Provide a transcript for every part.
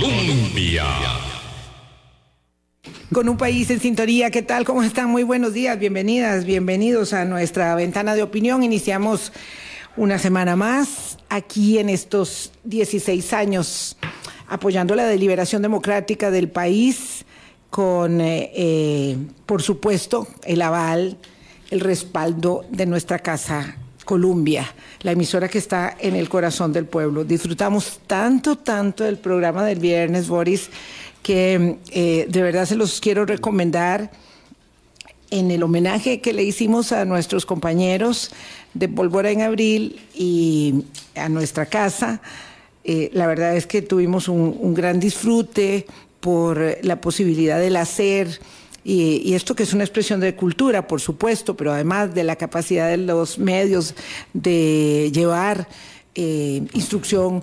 Colombia. Con un país en sintonía, ¿qué tal? ¿Cómo están? Muy buenos días, bienvenidas, bienvenidos a nuestra ventana de opinión. Iniciamos una semana más aquí en estos 16 años apoyando la deliberación democrática del país con, eh, eh, por supuesto, el aval, el respaldo de nuestra casa Columbia, la emisora que está en el corazón del pueblo. Disfrutamos tanto, tanto del programa del viernes, Boris, que eh, de verdad se los quiero recomendar en el homenaje que le hicimos a nuestros compañeros de Pólvora en Abril y a nuestra casa. Eh, la verdad es que tuvimos un, gran disfrute por la posibilidad del hacer. Y, esto que es una expresión de cultura, por supuesto, pero además de la capacidad de los medios de llevar eh, instrucción,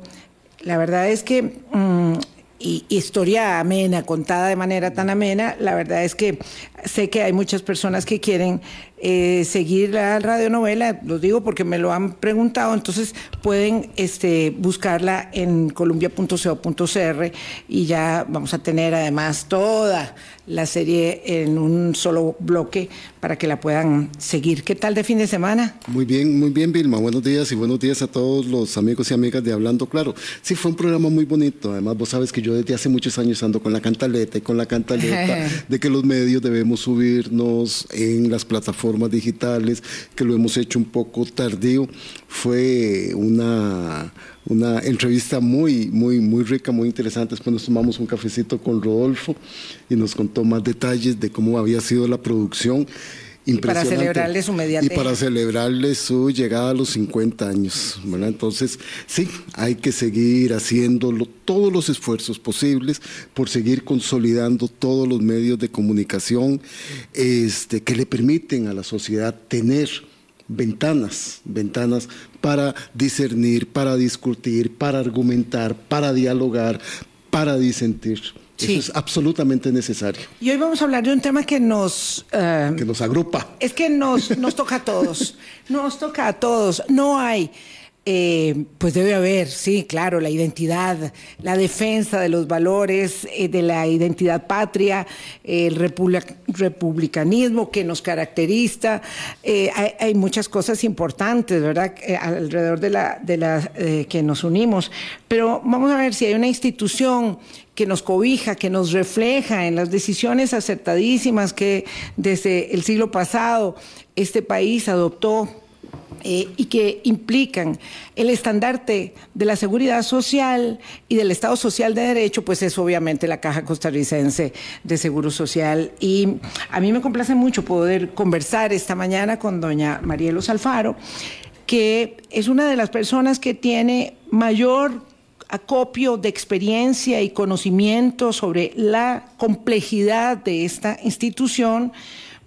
la verdad es que mm, y, historia amena, contada de manera tan amena, la verdad es que sé que hay muchas personas que quieren eh, seguir la radionovela, lo digo porque me lo han preguntado, entonces pueden este, buscarla en columbia.co.cr y ya vamos a tener además toda la serie en un solo bloque para que la puedan seguir. ¿Qué tal de fin de semana? Muy bien, muy bien, Vilma. Buenos días y buenos días a todos los amigos y amigas de Hablando Claro. Sí, fue un programa muy bonito. Además, vos sabes que yo desde hace muchos años ando con la cantaleta y con la cantaleta de que los medios debemos subirnos en las plataformas digitales, que lo hemos hecho un poco tardío. Fue una una entrevista muy, muy, muy rica, muy interesante. Después nos tomamos un cafecito con Rodolfo y nos contó más detalles de cómo había sido la producción. Y para celebrarle su Y para celebrarle su llegada a los 50 años. Entonces, sí, hay que seguir haciendo todos los esfuerzos posibles por seguir consolidando todos los medios de comunicación este, que le permiten a la sociedad tener ventanas, ventanas para discernir, para discutir, para argumentar, para dialogar, para disentir. Eso es absolutamente necesario. Y hoy vamos a hablar de un tema que nos... Eh, que nos agrupa. Es que nos, nos toca a todos. nos toca a todos. No hay eh, pues debe haber, sí, claro, la identidad, la defensa de los valores, eh, de la identidad patria, el republicanismo que nos caracteriza. Eh, hay, muchas cosas importantes, ¿verdad?, alrededor de de la que nos unimos. Pero vamos a ver si hay una institución que nos cobija, que nos refleja en las decisiones acertadísimas que desde el siglo pasado este país adoptó eh, y que implican el estandarte de la seguridad social y del Estado Social de Derecho, pues es obviamente la Caja Costarricense de Seguro Social. Y a mí me complace mucho poder conversar esta mañana con doña Marielos Alfaro, que es una de las personas que tiene mayor acopio de experiencia y conocimiento sobre la complejidad de esta institución,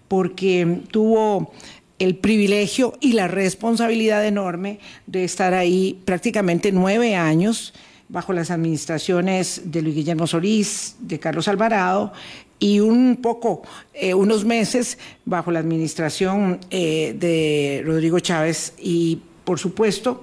porque tuvo el privilegio y la responsabilidad enorme de estar ahí prácticamente nueve años bajo las administraciones de Luis Guillermo Solís, de Carlos Alvarado y un poco, eh, unos meses bajo la administración eh, de Rodrigo Chávez. Y por supuesto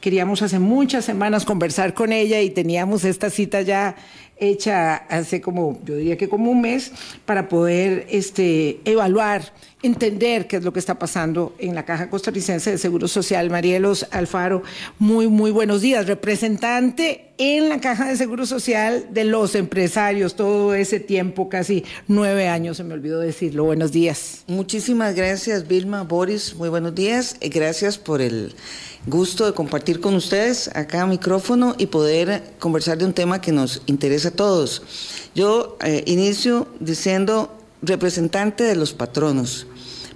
queríamos hace muchas semanas conversar con ella y teníamos esta cita ya hecha hace como, yo diría que como un mes, para poder este, evaluar, entender qué es lo que está pasando en la Caja Costarricense de Seguro Social. Marielos Alfaro, muy, muy buenos días. Representante en la Caja de Seguro Social de los empresarios, todo ese tiempo, casi nueve años, se me olvidó decirlo. Buenos días. Muchísimas gracias, Vilma, Boris, muy buenos días. Gracias por el gusto de compartir con ustedes acá micrófono y poder conversar de un tema que nos interesa a todos. Yo eh, inicio diciendo representante de los patronos,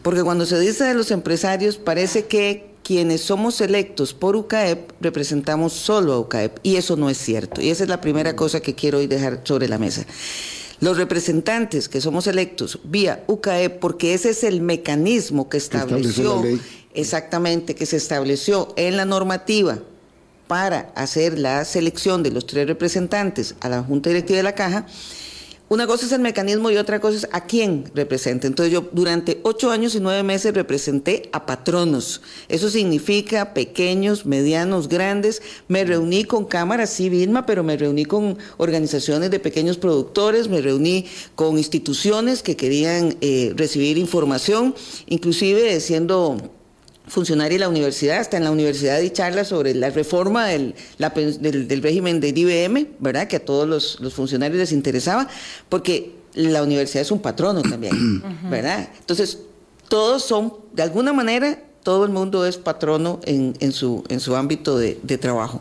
porque cuando se dice de los empresarios parece que quienes somos electos por UCAEP representamos solo a UCAEP y eso no es cierto. Y esa es la primera cosa que quiero hoy dejar sobre la mesa. Los representantes que somos electos vía UCAEP, porque ese es el mecanismo que estableció exactamente que se estableció en la normativa para hacer la selección de los tres representantes a la Junta Directiva de la Caja, una cosa es el mecanismo y otra cosa es a quién representa. Entonces yo durante ocho años y nueve meses representé a patronos. Eso significa pequeños, medianos, grandes. Me reuní con cámaras, sí, Vilma, pero me reuní con organizaciones de pequeños productores, me reuní con instituciones que querían eh, recibir información, inclusive siendo funcionaria de la universidad, hasta en la universidad y charlas sobre la reforma del, del, régimen de IBM, ¿verdad? Que a todos los, funcionarios les interesaba, porque la universidad es un patrono también, ¿verdad? Entonces, todos son, de alguna manera, todo el mundo es patrono en, en, su, en su ámbito de, de trabajo.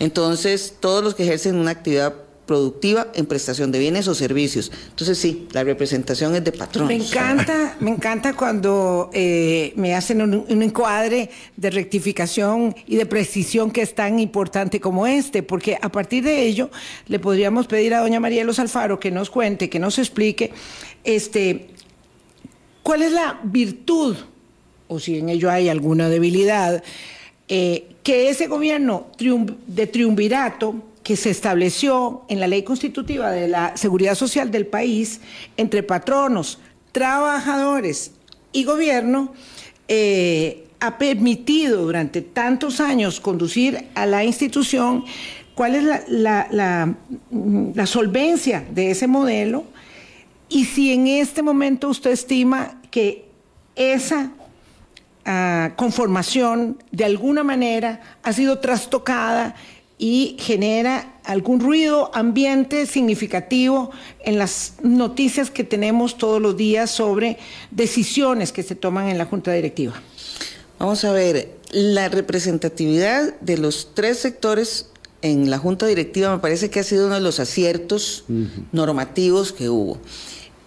Entonces, todos los que ejercen una actividad productiva en prestación de bienes o servicios. Entonces sí, la representación es de patronos. Me encanta, me encanta cuando eh, me hacen un, encuadre de rectificación y de precisión que es tan importante como este, porque a partir de ello le podríamos pedir a doña María Los Alfaro que nos cuente, que nos explique, este, cuál es la virtud, o si en ello hay alguna debilidad, eh, que ese gobierno de triunvirato que se estableció en la ley constitutiva de la seguridad social del país entre patronos, trabajadores y gobierno, eh, ha permitido durante tantos años conducir a la institución cuál es la, solvencia de ese modelo. Y si en este momento usted estima que esa ah, conformación de alguna manera ha sido trastocada y genera algún ruido ambiente significativo en las noticias que tenemos todos los días sobre decisiones que se toman en la Junta Directiva. Vamos a ver, la representatividad de los tres sectores en la Junta Directiva me parece que ha sido uno de los aciertos normativos que hubo.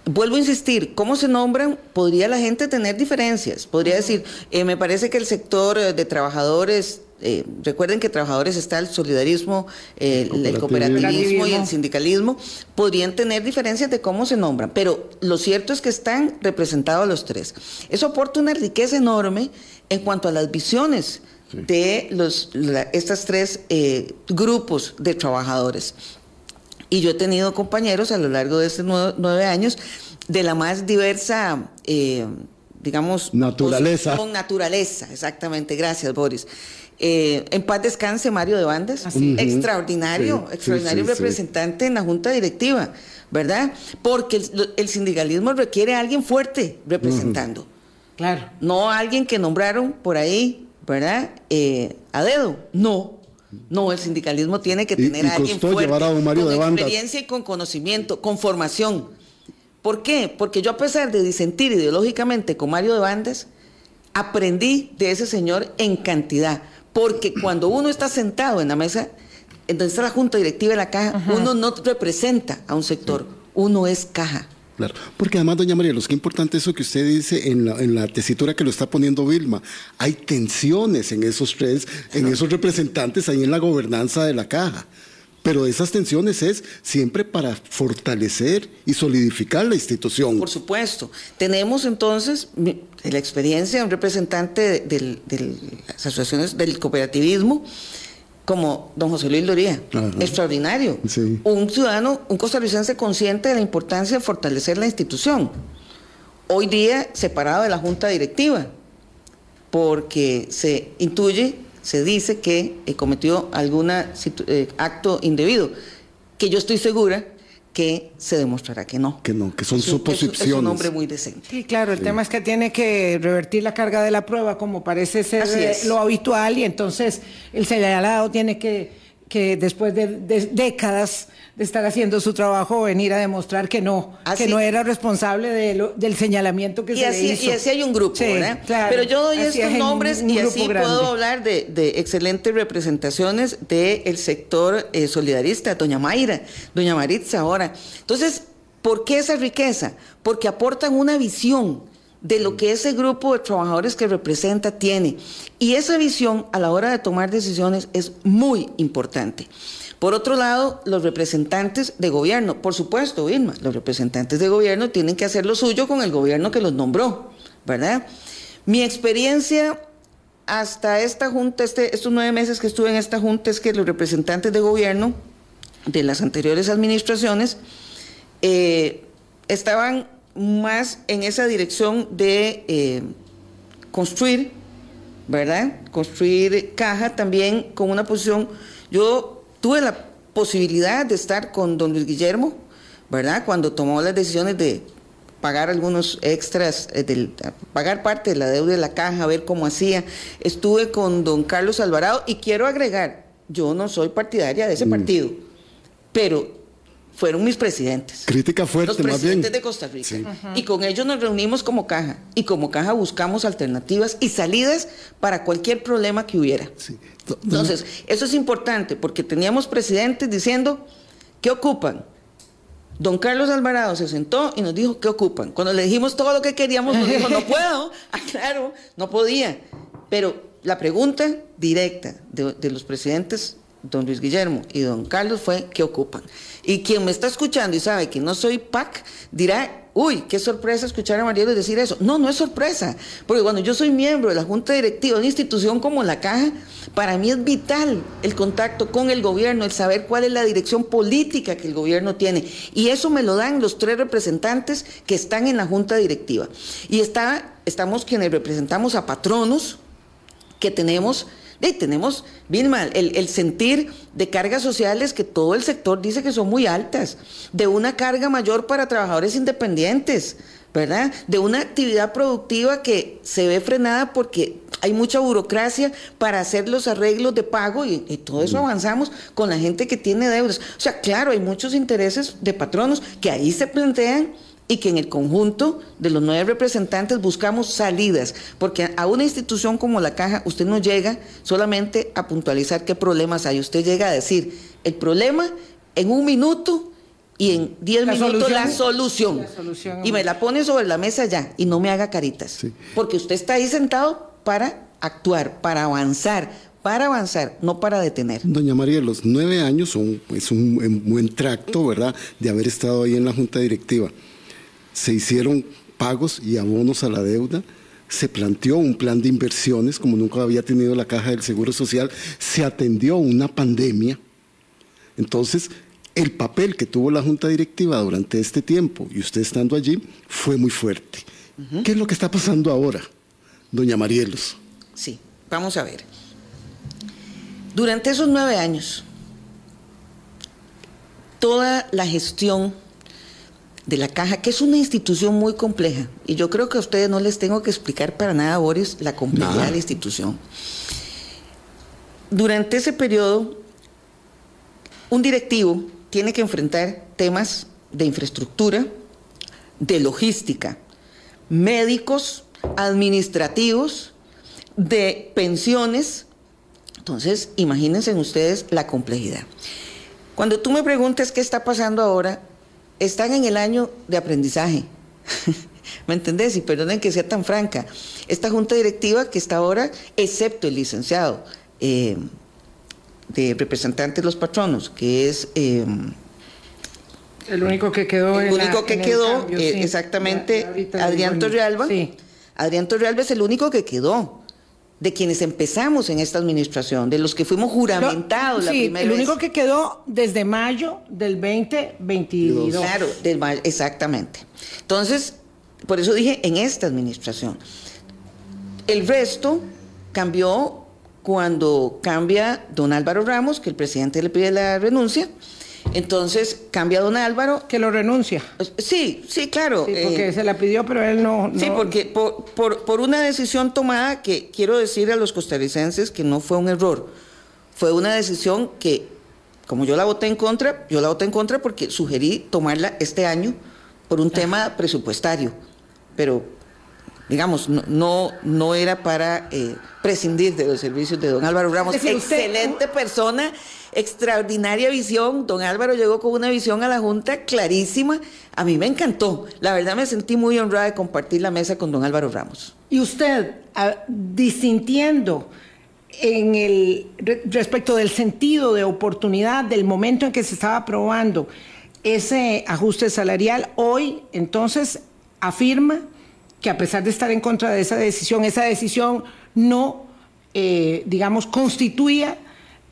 Vuelvo a insistir, ¿cómo se nombran? Podría la gente tener diferencias. Podría decir, eh, me parece que el sector de trabajadores eh, recuerden que trabajadores está el solidarismo, el, cooperativismo y el sindicalismo, podrían tener diferencias de cómo se nombran, pero lo cierto es que están representados los tres. Eso aporta una riqueza enorme en cuanto a las visiones de los, estos tres eh, grupos de trabajadores. Y yo he tenido compañeros a lo largo de estos nueve, años de la más diversa, eh, digamos, naturaleza. Con naturaleza, exactamente. Gracias, Boris. Eh, en paz descanse Mario de Bandas, extraordinario, extraordinario representante en la junta directiva, ¿verdad? Porque el, sindicalismo requiere a alguien fuerte representando. Claro. No alguien que nombraron por ahí, ¿verdad? Eh, a dedo. No. No, el sindicalismo tiene que tener a alguien fuerte, con experiencia y con conocimiento, con formación. ¿Por qué? Porque yo a pesar de disentir ideológicamente con Mario de Bandas, aprendí de ese señor en cantidad. Porque cuando uno está sentado en la mesa, en donde está la junta directiva de la caja, uno no representa a un sector, uno es caja. Claro, porque además, doña María, lo que importante eso que usted dice en la, en la tesitura que lo está poniendo Vilma. Hay tensiones en esos tres, en esos representantes ahí en la gobernanza de la caja. Pero esas tensiones es siempre para fortalecer y solidificar la institución. Por supuesto. Tenemos entonces la experiencia de un representante de, las asociaciones del cooperativismo como don José Luis Loría, extraordinario. Un ciudadano, un costarricense consciente de la importancia de fortalecer la institución. Hoy día separado de la junta directiva, porque se intuye se dice que eh, cometió algún eh, acto indebido, que yo estoy segura que se demostrará que no. Que no, que son suposiciones. Es, un hombre muy decente. Sí, claro, el tema es que tiene que revertir la carga de la prueba como parece ser lo habitual y entonces el señalado tiene que que después de, décadas de estar haciendo su trabajo venir a demostrar que no, que no era responsable del señalamiento que se le hizo. Y así hay un grupo, ¿verdad? Pero yo doy estos nombres y así puedo hablar de, excelentes representaciones del sector eh, solidarista, doña Mayra, doña Maritza ahora. Entonces, ¿por qué esa riqueza? Porque aportan una visión de lo que ese grupo de trabajadores que representa tiene. Y esa visión a la hora de tomar decisiones es muy importante. Por otro lado, los representantes de gobierno, por supuesto, Vilma, los representantes de gobierno tienen que hacer lo suyo con el gobierno que los nombró, ¿verdad? Mi experiencia hasta esta junta, este, estos nueve meses que estuve en esta junta, es que los representantes de gobierno de las anteriores administraciones eh, estaban más en esa dirección de eh, construir, ¿verdad? Construir caja también con una posición. Yo tuve la posibilidad de estar con don Luis Guillermo, ¿verdad? Cuando tomó las decisiones de pagar algunos extras, eh, pagar parte de la deuda de la caja, a ver cómo hacía. Estuve con don Carlos Alvarado y quiero agregar, yo no soy partidaria de ese mm. partido, pero fueron mis presidentes. Crítica fuerte, Los presidentes de Costa Rica. Y con ellos nos reunimos como caja. Y como caja buscamos alternativas y salidas para cualquier problema que hubiera. Entonces, eso es importante porque teníamos presidentes diciendo, ¿qué ocupan? Don Carlos Alvarado se sentó y nos dijo, ¿qué ocupan? Cuando le dijimos todo lo que queríamos, nos dijo, no puedo. Ah, claro, no podía. Pero la pregunta directa de, de los presidentes don Luis Guillermo y don Carlos fue ¿qué ocupan. Y quien me está escuchando y sabe que no soy PAC, dirá, uy, qué sorpresa escuchar a Marielo decir eso. No, no es sorpresa, porque cuando yo soy miembro de la Junta Directiva de una institución como la Caja, para mí es vital el contacto con el gobierno, el saber cuál es la dirección política que el gobierno tiene. Y eso me lo dan los tres representantes que están en la Junta Directiva. Y está, estamos quienes representamos a patronos que tenemos tenemos, Vilma, el, el, sentir de cargas sociales que todo el sector dice que son muy altas, de una carga mayor para trabajadores independientes, ¿verdad? De una actividad productiva que se ve frenada porque hay mucha burocracia para hacer los arreglos de pago y, y, todo eso avanzamos con la gente que tiene deudas. O sea, claro, hay muchos intereses de patronos que ahí se plantean y que en el conjunto de los nueve representantes buscamos salidas, porque a una institución como la Caja usted no llega solamente a puntualizar qué problemas hay, usted llega a decir el problema en un minuto y en diez minutos la, solución. Y me la pone sobre la mesa ya y no me haga caritas, porque usted está ahí sentado para actuar, para avanzar, para avanzar, no para detener. Doña María, los nueve años son, es un buen tracto, ¿verdad?, de haber estado ahí en la Junta Directiva se hicieron pagos y abonos a la deuda, se planteó un plan de inversiones como nunca había tenido la Caja del Seguro Social, se atendió una pandemia. Entonces, el papel que tuvo la Junta Directiva durante este tiempo y usted estando allí fue muy fuerte. ¿Qué es lo que está pasando ahora, doña Marielos? Sí, vamos a ver. Durante esos nueve años, toda la gestión de la caja, que es una institución muy compleja. Y yo creo que a ustedes no les tengo que explicar para nada, Boris, la complejidad de la institución. Durante ese periodo, un directivo tiene que enfrentar temas de infraestructura, de logística, médicos, administrativos, de pensiones. Entonces, imagínense ustedes la complejidad. Cuando tú me preguntas qué está pasando ahora, están en el año de aprendizaje. ¿Me entendés? Y perdonen que sea tan franca. Esta junta directiva que está ahora, excepto el licenciado eh, de representantes de los patronos, que es... Eh, el único que quedó. El único que quedó, eh, exactamente, Adrián Torrealba. Sí. Adrián Torrealba es el único que quedó de quienes empezamos en esta administración, de los que fuimos juramentados la primera el único que quedó desde mayo del 2022. Claro, exactamente. Entonces, por eso dije en esta administración. El resto cambió cuando cambia don Álvaro Ramos, que el presidente le pide la renuncia, entonces cambia don Álvaro. Que lo renuncia. Sí, sí, claro. Sí, porque eh, se la pidió, pero él no. Sí, porque por, por, una decisión tomada que quiero decir a los costarricenses que no fue un error. Fue una decisión que, como yo la voté en contra, yo la voté en contra porque sugerí tomarla este año por un tema presupuestario. Pero digamos, no, no, era para eh, prescindir de los servicios de don Álvaro Ramos. Excelente persona, extraordinaria visión. Don Álvaro llegó con una visión a la Junta clarísima. A mí me encantó. La verdad me sentí muy honrada de compartir la mesa con don Álvaro Ramos. Y usted, disintiendo en el respecto del sentido de oportunidad del momento en que se estaba aprobando ese ajuste salarial, hoy entonces afirma que a pesar de estar en contra de esa decisión, esa decisión no, eh, digamos, constituía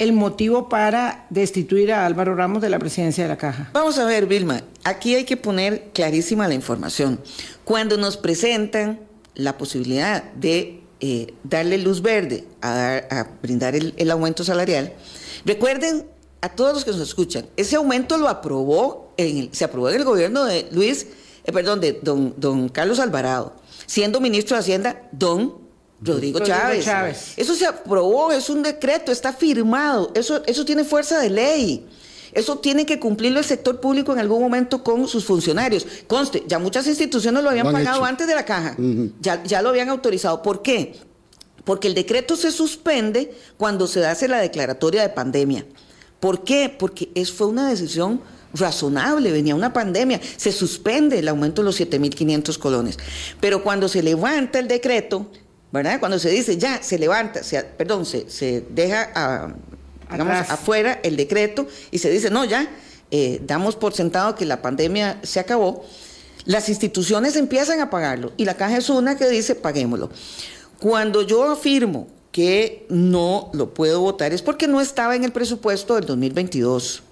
el motivo para destituir a Álvaro Ramos de la presidencia de la Caja. Vamos a ver, Vilma, aquí hay que poner clarísima la información. Cuando nos presentan la posibilidad de eh, darle luz verde a, brindar el, aumento salarial, recuerden a todos los que nos escuchan, ese aumento lo aprobó, en se aprobó en el gobierno de Luis, eh, perdón, de don, don Carlos Alvarado, siendo ministro de Hacienda, don Rodrigo, Chávez. Eso se aprobó, es un decreto, está firmado, eso, eso tiene fuerza de ley. Eso tiene que cumplirlo el sector público en algún momento con sus funcionarios. Conste, ya muchas instituciones lo habían pagado antes de la caja, ya, ya lo habían autorizado. ¿Por qué? Porque el decreto se suspende cuando se hace la declaratoria de pandemia. ¿Por qué? Porque es, fue una decisión razonable, venía una pandemia, se suspende el aumento de los 7.500 colones. Pero cuando se levanta el decreto, ¿verdad? Cuando se dice ya, se levanta, se, perdón, se, se deja a, afuera el decreto y se dice, no, ya, eh, damos por sentado que la pandemia se acabó, las instituciones empiezan a pagarlo y la caja es una que dice, paguémoslo. Cuando yo afirmo que no lo puedo votar es porque no estaba en el presupuesto del 2022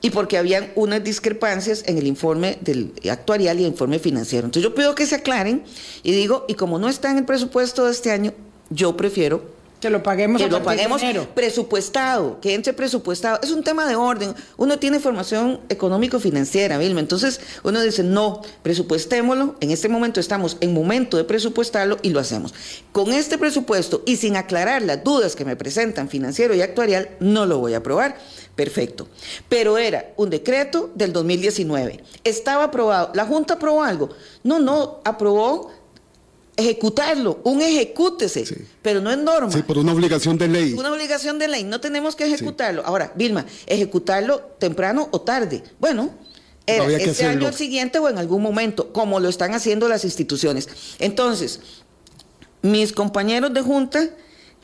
y porque habían unas discrepancias en el informe del actuarial y el informe financiero. Entonces yo pido que se aclaren y digo, y como no está en el presupuesto de este año, yo prefiero que lo paguemos que lo paguemos presupuestado, que entre presupuestado. Es un tema de orden. Uno tiene formación económico-financiera, Vilma. Entonces uno dice, no, presupuestémoslo. En este momento estamos en momento de presupuestarlo y lo hacemos. Con este presupuesto y sin aclarar las dudas que me presentan financiero y actuarial, no lo voy a aprobar. Perfecto. Pero era un decreto del 2019. Estaba aprobado. ¿La Junta aprobó algo? No, no, aprobó ejecutarlo, un ejecútese, pero no es norma. Sí, por una obligación de ley. Una obligación de ley, no tenemos que ejecutarlo. Ahora, Vilma, ejecutarlo temprano o tarde. Bueno, era este año siguiente o en algún momento, como lo están haciendo las instituciones. Entonces, mis compañeros de junta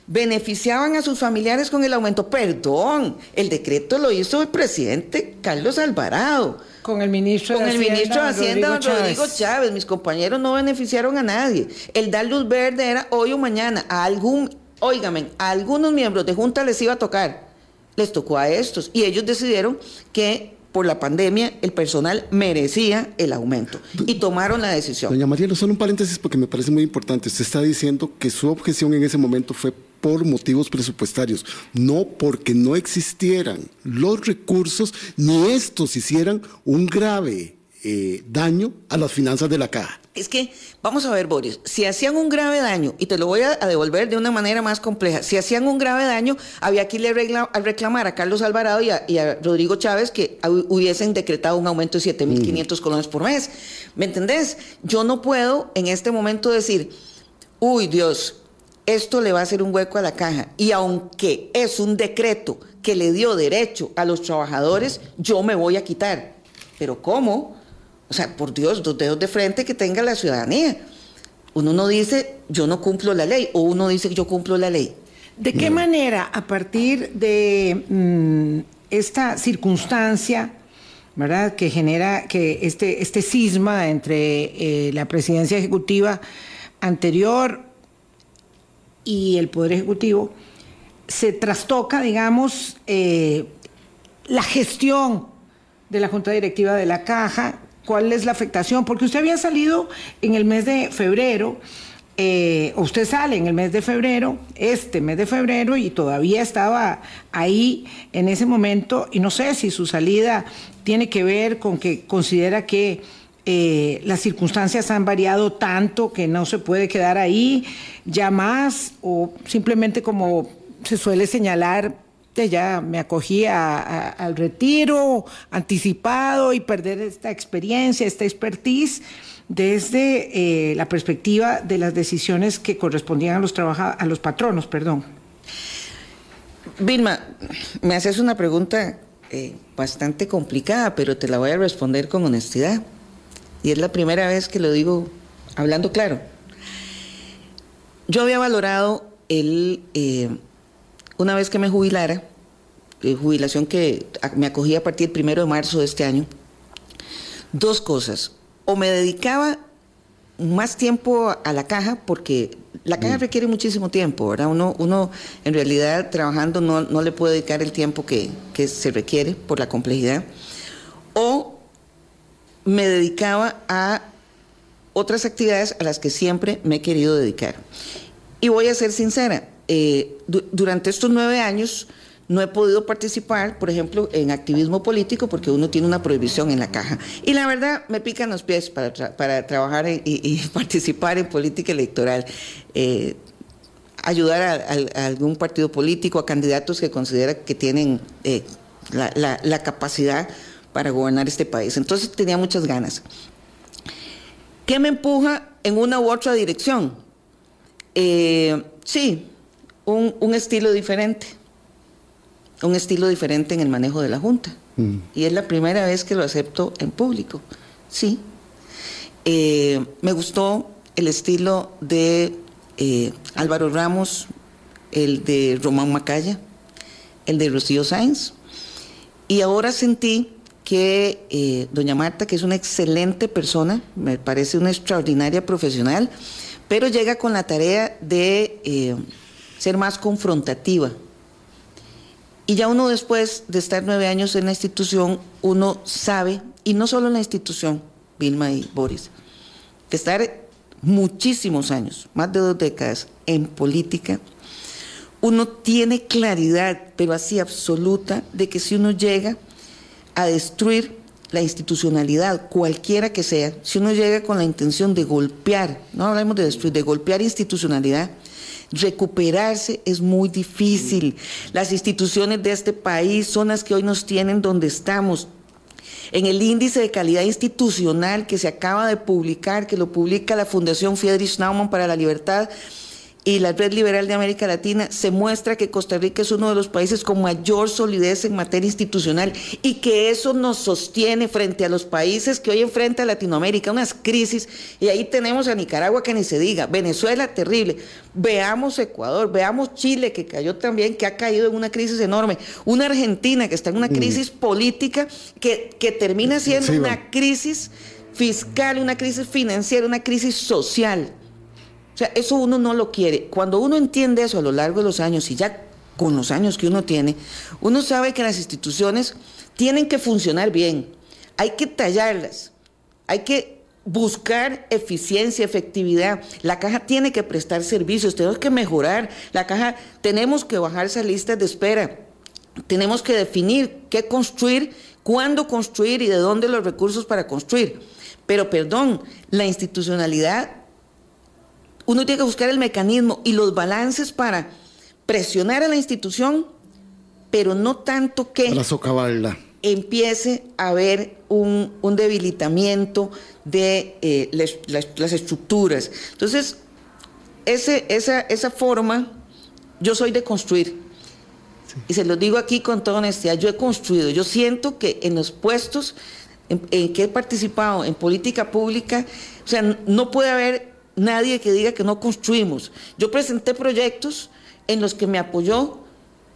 beneficiaban a sus familiares con el aumento. Perdón, el decreto lo hizo el presidente Carlos Alvarado. Con el ministro de Hacienda, el ministro de Hacienda Rodrigo, Chávez. Mis compañeros no beneficiaron a nadie. El dar luz verde era hoy o mañana. A algún, óigame, a algunos miembros de Junta les iba a tocar. Les tocó a estos. Y ellos decidieron que por la pandemia el personal merecía el aumento y tomaron la decisión. Doña María, solo un paréntesis porque me parece muy importante. Usted está diciendo que su objeción en ese momento fue por motivos presupuestarios, no porque no existieran los recursos ni estos hicieran un grave eh, daño a las finanzas de la caja. Es que, vamos a ver, Boris, si hacían un grave daño, y te lo voy a, devolver de una manera más compleja, si hacían un grave daño, había que ir a reclamar a Carlos Alvarado y a, Rodrigo Chávez que hubiesen decretado un aumento de 7.500 colones por mes. ¿Me entendés? Yo no puedo en este momento decir, uy Dios, esto le va a hacer un hueco a la caja. Y aunque es un decreto que le dio derecho a los trabajadores, yo me voy a quitar. Pero ¿cómo? O sea, por Dios, dos dedos de frente que tenga la ciudadanía. Uno no dice, yo no cumplo la ley, o uno dice que yo cumplo la ley. ¿De qué manera, a partir de mm, esta circunstancia, ¿verdad?, que genera que este, este cisma entre eh, la presidencia ejecutiva anterior y el Poder Ejecutivo, se trastoca, digamos, eh, la gestión de la Junta Directiva de la Caja, cuál es la afectación, porque usted había salido en el mes de febrero, eh, usted sale en el mes de febrero, este mes de febrero, y todavía estaba ahí en ese momento, y no sé si su salida tiene que ver con que considera que eh, las circunstancias han variado tanto que no se puede quedar ahí ya más o simplemente como se suele señalar, ya me acogí al retiro anticipado y perder esta experiencia, esta expertise desde eh, la perspectiva de las decisiones que correspondían a los, a los patronos. Perdón. Vilma, me haces una pregunta eh, bastante complicada, pero te la voy a responder con honestidad y es la primera vez que lo digo hablando claro. Yo había valorado el, eh, una vez que me jubilara, eh, jubilación que me acogí a partir del primero de marzo de este año, dos cosas. O me dedicaba más tiempo a la caja porque la caja mm. requiere muchísimo tiempo, ¿verdad? Uno, uno en realidad trabajando no, no le puede dedicar el tiempo que, que, se requiere por la complejidad. Me dedicaba a otras actividades a las que siempre me he querido dedicar. Y voy a ser sincera, eh, durante estos nueve años no he podido participar, por ejemplo, en activismo político porque uno tiene una prohibición en la caja. Y la verdad me pican los pies para, para trabajar y, participar en política electoral. Eh, ayudar a, algún partido político, a candidatos que considera que tienen eh, la, capacidad para gobernar este país. Entonces tenía muchas ganas. ¿Qué me empuja en una u otra dirección? Eh, sí, un, un estilo diferente un estilo diferente en el manejo de la Junta. Mm. Y es la primera vez que lo acepto en público. Sí. Eh, me gustó el estilo de eh, Álvaro Ramos, el de Román Macaya, el de Rocío Sáenz. Y ahora sentí que eh, doña Marta, que es una excelente persona, me parece una extraordinaria profesional, pero llega con la tarea de ser más confrontativa. Y ya uno después de estar nueve años en la institución, uno sabe, y no solo en la institución, Vilma y Boris, que estar muchísimos años, más de dos décadas, en política, uno tiene claridad, pero así absoluta, de que si uno llega a destruir la institucionalidad, cualquiera que sea, si uno llega con la intención de golpear, no hablamos de destruir, de golpear institucionalidad, recuperarse es muy difícil. Las instituciones de este país son las que hoy nos tienen donde estamos. En el índice de calidad institucional que se acaba de publicar, que lo publica la Fundación Friedrich Naumann para la Libertad, y la Red Liberal de América Latina, se muestra que Costa Rica es uno de los países con mayor solidez en materia institucional y que eso nos sostiene frente a los países que hoy enfrenta Latinoamérica, unas crisis, y ahí tenemos a Nicaragua que ni se diga, Venezuela terrible, veamos Ecuador, veamos Chile que cayó también, que ha caído en una crisis enorme, una Argentina que está en una mm. crisis política que, que termina siendo una crisis fiscal, una crisis financiera, una crisis social. O sea, eso uno no lo quiere. Cuando uno entiende eso a lo largo de los años y ya con los años que uno tiene, uno sabe que las instituciones tienen que funcionar bien. Hay que tallarlas. Hay que buscar eficiencia, efectividad. La caja tiene que prestar servicios, tenemos que mejorar. La caja, tenemos que bajar esas listas de espera. Tenemos que definir qué construir, cuándo construir y de dónde los recursos para construir. Pero perdón, la institucionalidad uno tiene que buscar el mecanismo y los balances para presionar a la institución, pero no tanto que empiece a haber un, debilitamiento de eh, las, estructuras. Entonces, ese, esa, esa forma, yo soy de construir. Y se lo digo aquí con toda honestidad, yo he construido, yo siento que en los puestos en, en que he participado en política pública, o sea, no puede haber nadie que diga que no construimos. Yo presenté proyectos en los que me apoyó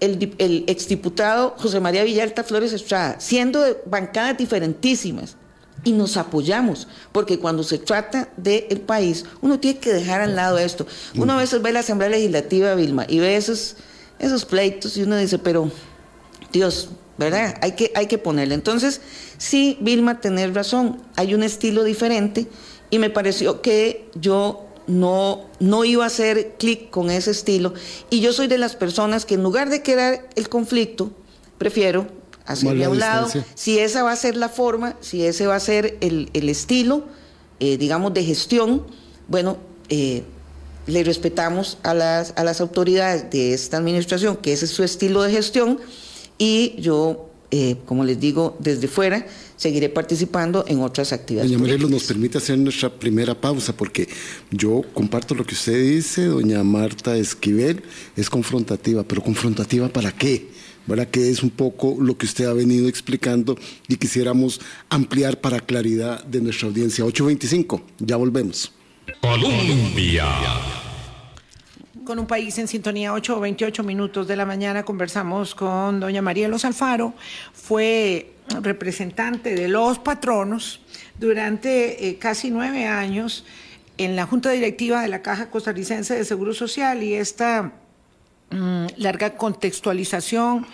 el, el exdiputado José María Villalta Flores Estrada, siendo de bancadas diferentísimas. Y nos apoyamos, porque cuando se trata del país, uno tiene que dejar al lado esto. Uno a veces ve la Asamblea Legislativa, Vilma, y ve esos, esos pleitos y uno dice, pero Dios, ¿verdad? Hay que, hay que ponerle. Entonces, sí, Vilma, tener razón, hay un estilo diferente y me pareció que yo no, no iba a hacer clic con ese estilo. Y yo soy de las personas que en lugar de quedar el conflicto, prefiero hacerle a un lado. Si esa va a ser la forma, si ese va a ser el, estilo, eh, digamos, de gestión, bueno, eh, le respetamos a las, a las autoridades de esta administración, que ese es su estilo de gestión, y yo, eh, como les digo, desde fuera, seguiré participando en otras actividades. Doña Morelos, nos permite hacer nuestra primera pausa porque yo comparto lo que usted dice, doña Marta Esquivel es confrontativa, pero confrontativa para qué? ¿verdad? Que es un poco lo que usted ha venido explicando y quisiéramos ampliar para claridad de nuestra audiencia. 825, ya volvemos. Colombia. Con un país en sintonía, 8 o 28 minutos de la mañana, conversamos con doña María Los Alfaro. Fue representante de los patronos durante eh, casi nueve años en la Junta Directiva de la Caja Costarricense de Seguro Social y esta mm, larga contextualización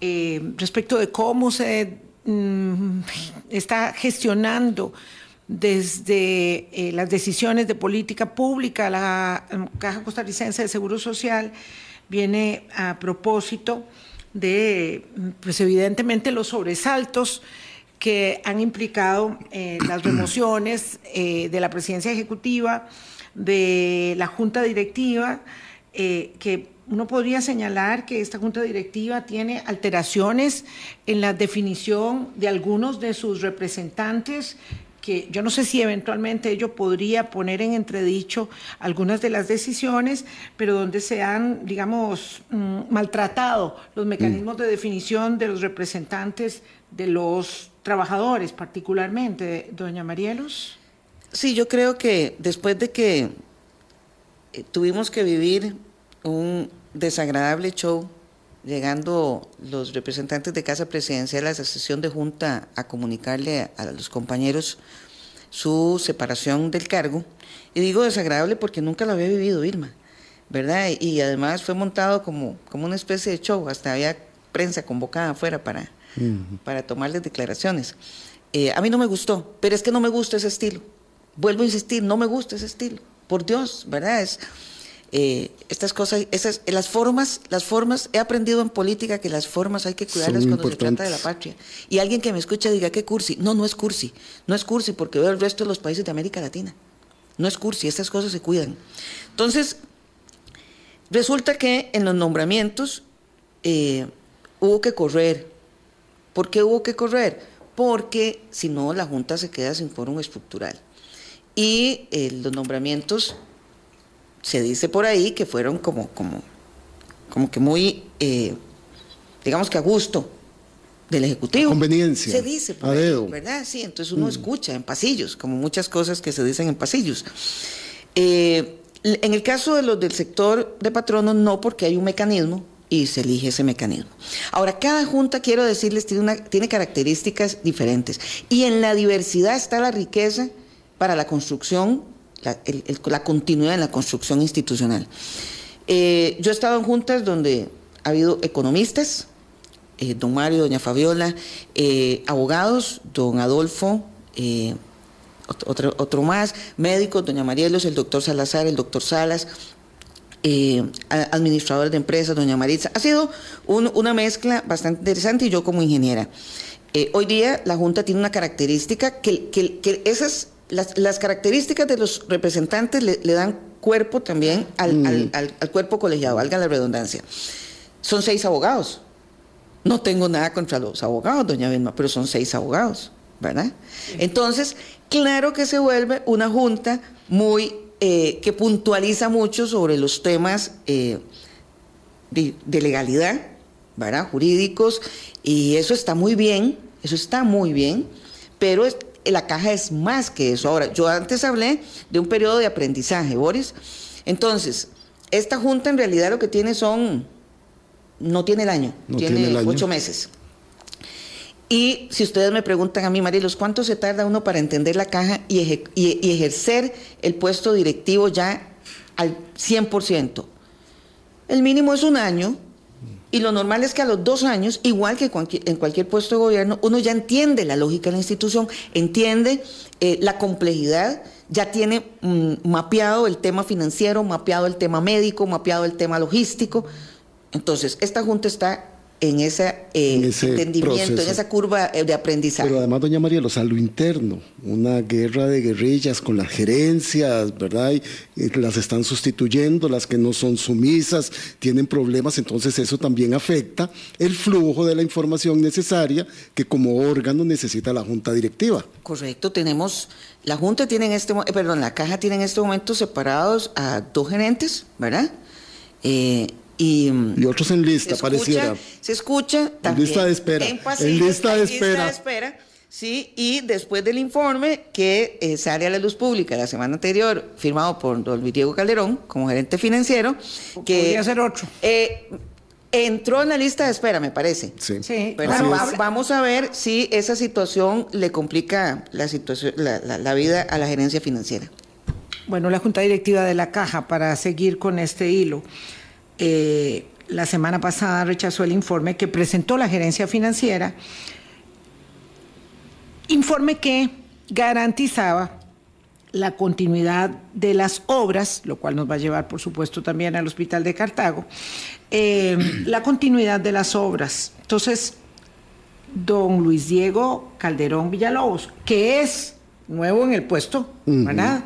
eh, respecto de cómo se mm, está gestionando desde eh, las decisiones de política pública la mm, Caja Costarricense de Seguro Social viene a propósito de, pues evidentemente, los sobresaltos que han implicado eh, las remociones eh, de la presidencia ejecutiva, de la junta directiva, eh, que uno podría señalar que esta junta directiva tiene alteraciones en la definición de algunos de sus representantes que yo no sé si eventualmente ello podría poner en entredicho algunas de las decisiones, pero donde se han, digamos, mm, maltratado los mecanismos de definición de los representantes de los trabajadores, particularmente, doña Marielos. Sí, yo creo que después de que eh, tuvimos que vivir un desagradable show, llegando los representantes de Casa Presidencial a esa sesión de junta a comunicarle a, los compañeros su separación del cargo. Y digo desagradable porque nunca lo había vivido Irma, ¿verdad? Y además fue montado como, como una especie de show, hasta había prensa convocada afuera para, para tomarles declaraciones. Eh, a mí no me gustó, pero es que no me gusta ese estilo. Vuelvo a insistir, no me gusta ese estilo. Por Dios, ¿verdad? Es, eh, estas cosas, esas, las formas, las formas, he aprendido en política que las formas hay que cuidarlas cuando se trata de la patria. Y alguien que me escucha diga, ¿qué cursi? No, no es cursi. No es cursi porque veo el resto de los países de América Latina. No es cursi, estas cosas se cuidan. Entonces, resulta que en los nombramientos eh, hubo que correr. ¿Por qué hubo que correr? Porque si no, la Junta se queda sin fórum estructural. Y eh, los nombramientos se dice por ahí que fueron como, como, como que muy, eh, digamos que a gusto del Ejecutivo. conveniencia. Se dice por ahí, ¿verdad? Sí, entonces uno mm. escucha en pasillos, como muchas cosas que se dicen en pasillos. Eh, en el caso de los del sector de patronos, no, porque hay un mecanismo y se elige ese mecanismo. Ahora, cada junta, quiero decirles, tiene, una, tiene características diferentes. Y en la diversidad está la riqueza para la construcción la, continuidad en la construcción institucional. Eh, yo he estado en juntas donde ha habido economistas, eh, don Mario, doña Fabiola, eh, abogados, don Adolfo, otro, otro, más, médicos, doña Marielos, el doctor Salazar, el doctor Salas, administradores de empresas, doña Maritza. Ha sido una mezcla bastante interesante y yo como ingeniera. hoy día la Junta tiene una característica que, que, que esas las, características de los representantes le, dan cuerpo también mm. al, cuerpo colegiado, valga la redundancia. Son seis abogados. No tengo nada contra los abogados, doña Vilma, pero son seis abogados, ¿verdad? Entonces, claro que se vuelve una junta muy eh, que puntualiza mucho sobre los temas eh, de, de, legalidad, ¿verdad? Jurídicos, y eso está muy bien, eso está muy bien, pero es, la caja es más que eso. Ahora, yo antes hablé de un periodo de aprendizaje, Boris. Entonces, esta junta en realidad lo que tiene son, no tiene el año, tiene, ocho meses. Y si ustedes me preguntan a mí, Marilos, ¿cuánto se tarda uno para entender la caja y, ejercer el puesto directivo ya al 100%? El mínimo es un año, y lo normal es que a los dos años, igual que en cualquier puesto de gobierno, uno ya entiende la lógica de la institución, entiende eh, la complejidad, ya tiene mm, mapeado el tema financiero, mapeado el tema médico, mapeado el tema logístico. Entonces, esta Junta está en, ese, eh, entendimiento, en esa curva eh, de aprendizaje. Pero además, doña María, a lo interno, una guerra de guerrillas con las gerencias, ¿verdad? Y, las están sustituyendo, las que no son sumisas, tienen problemas, entonces eso también afecta el flujo de la información necesaria que como órgano necesita la Junta Directiva. Correcto, tenemos, la Junta tiene en este, eh, perdón, la Caja tiene en este momento separados a dos gerentes, ¿verdad? Eh, y, otros en lista, pareciera. Se escucha también. En lista de espera. En, lista de espera. espera. Sí, y después del informe que eh, sale a la luz pública la semana anterior, firmado por don Luis Diego Calderón como gerente financiero, que podría ser otro. Eh, entró en la lista de espera, me parece. Sí. sí. vamos a ver si esa situación le complica la, situación, la vida a la gerencia financiera. bueno, la Junta Directiva de la Caja, para seguir con este hilo, eh, la semana pasada rechazó el informe que presentó la gerencia financiera, informe que garantizaba la continuidad de las obras, lo cual nos va a llevar, por supuesto, también al Hospital de Cartago, eh, la continuidad de las obras. Entonces, don Luis Diego Calderón Villalobos, que es nuevo en el puesto, ¿verdad?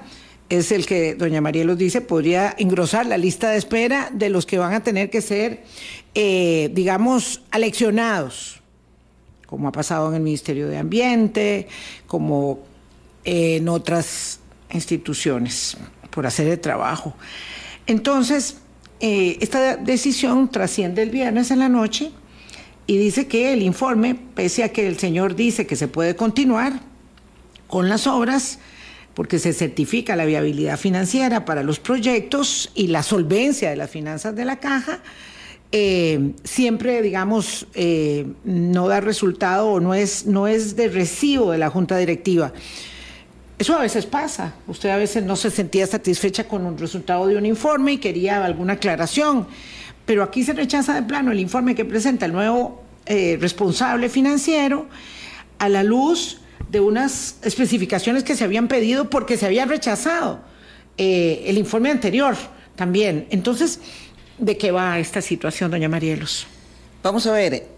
Es el que, doña María los dice, podría engrosar la lista de espera de los que van a tener que ser, eh, digamos, aleccionados, como ha pasado en el Ministerio de Ambiente, como en otras instituciones, por hacer el trabajo. Entonces, eh, esta decisión trasciende el viernes en la noche y dice que el informe, pese a que el señor dice que se puede continuar con las obras, porque se certifica la viabilidad financiera para los proyectos y la solvencia de las finanzas de la caja, eh, siempre, digamos, eh, no da resultado o no es, no es de recibo de la Junta Directiva. Eso a veces pasa. Usted a veces no se sentía satisfecha con un resultado de un informe y quería alguna aclaración. Pero aquí se rechaza de plano el informe que presenta el nuevo eh, responsable financiero a la luz de unas especificaciones que se habían pedido porque se había rechazado eh, el informe anterior también. Entonces, ¿de qué va esta situación, doña Marielos? Vamos a ver,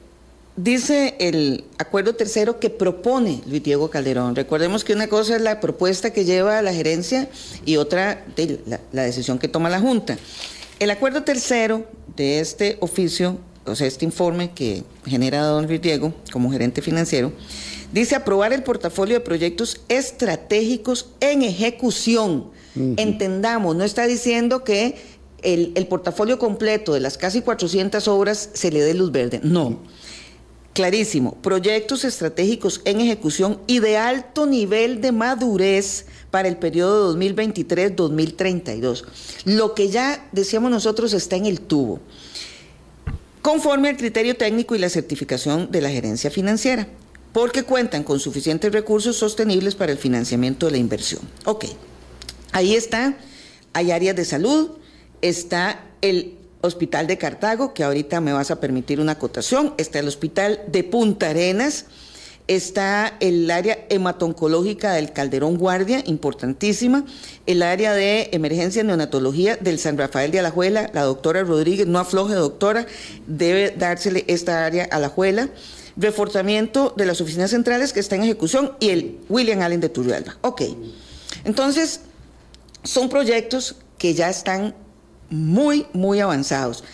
Dice el acuerdo tercero que propone Luis Diego Calderón. Recordemos que una cosa es la propuesta que lleva la gerencia y otra la, decisión que toma la Junta. El acuerdo tercero de este oficio, o sea, este informe que genera don Luis Diego como gerente financiero, dice aprobar el portafolio de proyectos estratégicos en ejecución. Entendamos, no está diciendo que el, el portafolio completo de las casi 400 obras se le dé luz verde. No clarísimo, proyectos estratégicos en ejecución y de alto nivel de madurez para el periodo 2023-2032. Lo que ya decíamos nosotros está en el tubo, conforme al criterio técnico y la certificación de la gerencia financiera, porque cuentan con suficientes recursos sostenibles para el financiamiento de la inversión. Ok, ahí está, hay áreas de salud, está el Hospital de Cartago, que ahorita me vas a permitir una acotación, está el Hospital de Punta Arenas, está el área hematoncológica del Calderón Guardia, importantísima, el área de emergencia neonatología del San Rafael de Alajuela, la doctora Rodríguez, no afloje doctora, debe dársele esta área a la Alajuela, reforzamiento de las oficinas centrales que está en ejecución y el William Allen de Turrialba. Ok, entonces son proyectos que ya están muy, muy avanzados.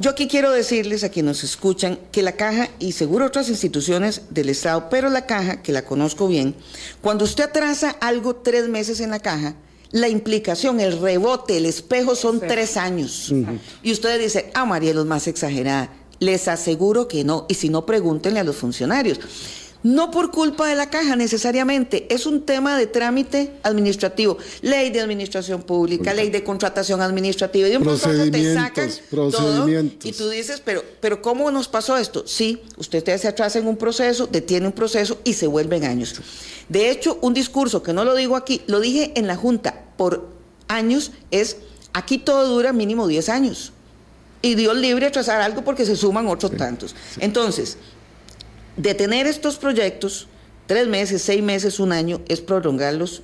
Yo aquí quiero decirles a quienes nos escuchan que la caja y seguro otras instituciones del Estado, pero la caja, que la conozco bien, cuando usted atrasa algo tres meses en la caja, la implicación, el rebote, el espejo son tres años. Y ustedes dicen, ah, María, es más exagerada. Les aseguro que no, y si no, pregúntenle a los funcionarios. No por culpa de la caja necesariamente, es un tema de trámite administrativo, ley de administración pública, ley de contratación administrativa, y un te sacan procedimientos. y tú dices, pero, pero ¿cómo nos pasó esto? Sí, usted se atrasa en un proceso, detiene un proceso y se vuelven años. De hecho, un discurso que no lo digo aquí, lo dije en la Junta por años, es aquí todo dura mínimo 10 años. Y Dios libre a trazar algo porque se suman otros tantos. Entonces, Detener estos proyectos, tres meses, seis meses, un año, es prolongarlos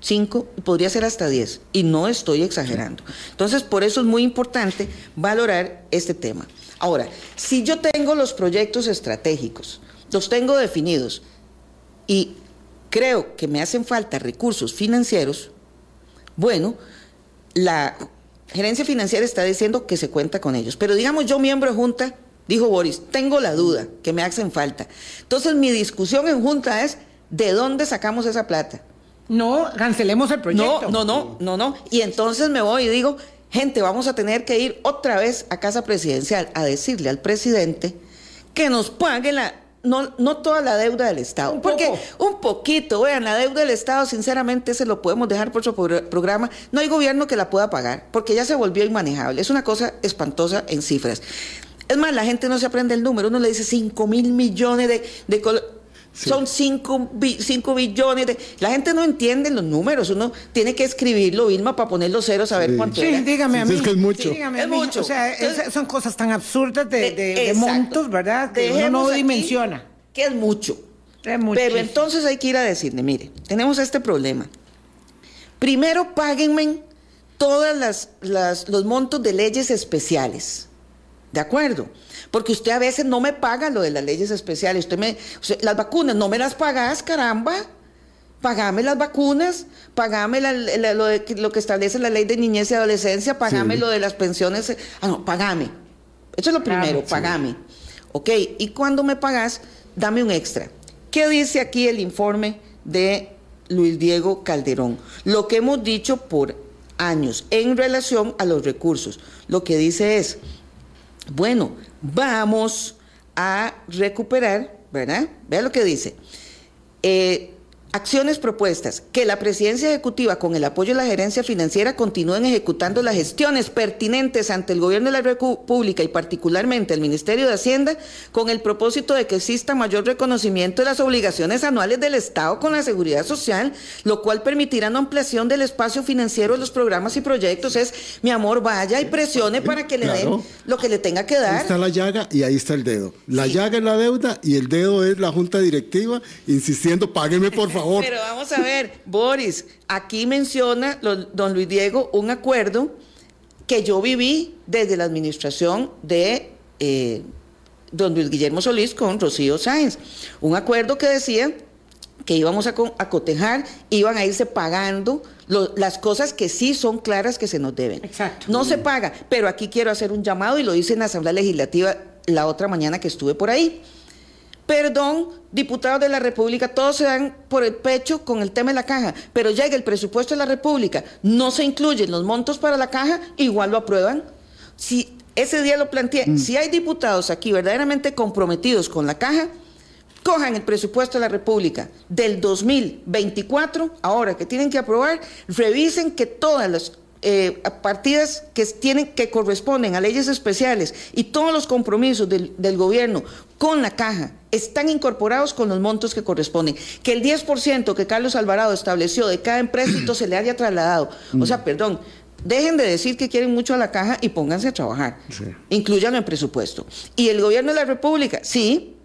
cinco, podría ser hasta diez, y no estoy exagerando. Entonces, por eso es muy importante valorar este tema. Ahora, si yo tengo los proyectos estratégicos, los tengo definidos, y creo que me hacen falta recursos financieros, bueno, la gerencia financiera está diciendo que se cuenta con ellos. Pero digamos yo, miembro de junta, Dijo Boris, tengo la duda que me hacen falta. Entonces mi discusión en junta es, ¿de dónde sacamos esa plata? No, cancelemos el proyecto. No, no, no, no, no. Y entonces me voy y digo, gente, vamos a tener que ir otra vez a casa presidencial a decirle al presidente que nos pague la, no, no toda la deuda del Estado. porque un poquito, vean, la deuda del Estado, sinceramente, se lo podemos dejar por su programa. No hay gobierno que la pueda pagar, porque ya se volvió inmanejable. Es una cosa espantosa en cifras. Es más, la gente no se aprende el número, uno le dice 5 mil millones de... de Son 5 billones. De... La gente no entiende los números. Uno tiene que escribirlo, Vilma, para poner los ceros a ver cuánto Sí, dígame a mí. es que es mucho. Dígame a Es mí. mucho. O sea, Entonces- son cosas tan absurdas de, de- de Exacto. montos, ¿verdad? Que uno no dimensiona. Que es mucho. Es. Pero entonces hay que ir a decirle, mire, tenemos este problema. Primero páguenme todas las, las- los montos de leyes especiales. ¿De acuerdo? Porque usted a veces no me paga lo de las leyes especiales. Usted me, usted- las vacunas no me las pagás, caramba. Pagame las vacunas, pagame la- la- lo, de- lo que establece la ley de niñez y adolescencia, pagame Sí. lo de las pensiones. Ah, no, pagame. Eso es lo Claro, primero, sí. pagame. Ok, y cuando me pagas, dame un extra. ¿Qué dice aquí el informe de Luis Diego Calderón? Lo que hemos dicho por años en relación a los recursos. Lo que dice es, bueno, vamos a recuperar, ¿verdad? Vea lo que dice. Eh, acciones propuestas. Que la presidencia ejecutiva, con el apoyo de la gerencia financiera, continúen ejecutando las gestiones pertinentes ante el gobierno de la República y particularmente el Ministerio de Hacienda, con el propósito de que exista mayor reconocimiento de las obligaciones anuales del Estado con la seguridad social, lo cual permitirá una ampliación del espacio financiero de los programas y proyectos. Es, mi amor, vaya y presione para que le Claro. den lo que le tenga que Ahí dar. está la llaga y ahí está el dedo. La Sí. llaga es la deuda y el dedo es la junta directiva insistiendo, págueme por favor. Pero vamos a ver, Boris, aquí menciona lo- don Luis Diego un acuerdo que yo viví desde la administración de eh, don Luis Guillermo Solís con Rocío Sáenz. Un acuerdo que decía que íbamos a, co- a cotejar, iban a irse pagando lo- las cosas que sí son claras que se nos deben. Exacto. No se paga, pero aquí quiero hacer un llamado y lo hice en la Asamblea Legislativa la otra mañana que estuve por ahí. Perdón, diputados de la República, todos se dan por el pecho con el tema de la caja, pero llega el presupuesto de la República, no se incluyen los montos para la caja, igual lo aprueban. Si ese día lo planteé, si hay diputados aquí verdaderamente comprometidos con la caja, cojan el presupuesto de la República del 2024, ahora que tienen que aprobar, revisen que todas las eh, partidas que tienen que corresponden a leyes especiales y todos los compromisos del, del gobierno con la caja están incorporados con los montos que corresponden. Que el 10% que Carlos Alvarado estableció de cada empréstito se le haya trasladado. O sea, perdón, dejen de decir que quieren mucho a la caja y pónganse a trabajar. Sí. Incluyanlo en presupuesto. Y el gobierno de la República, sí,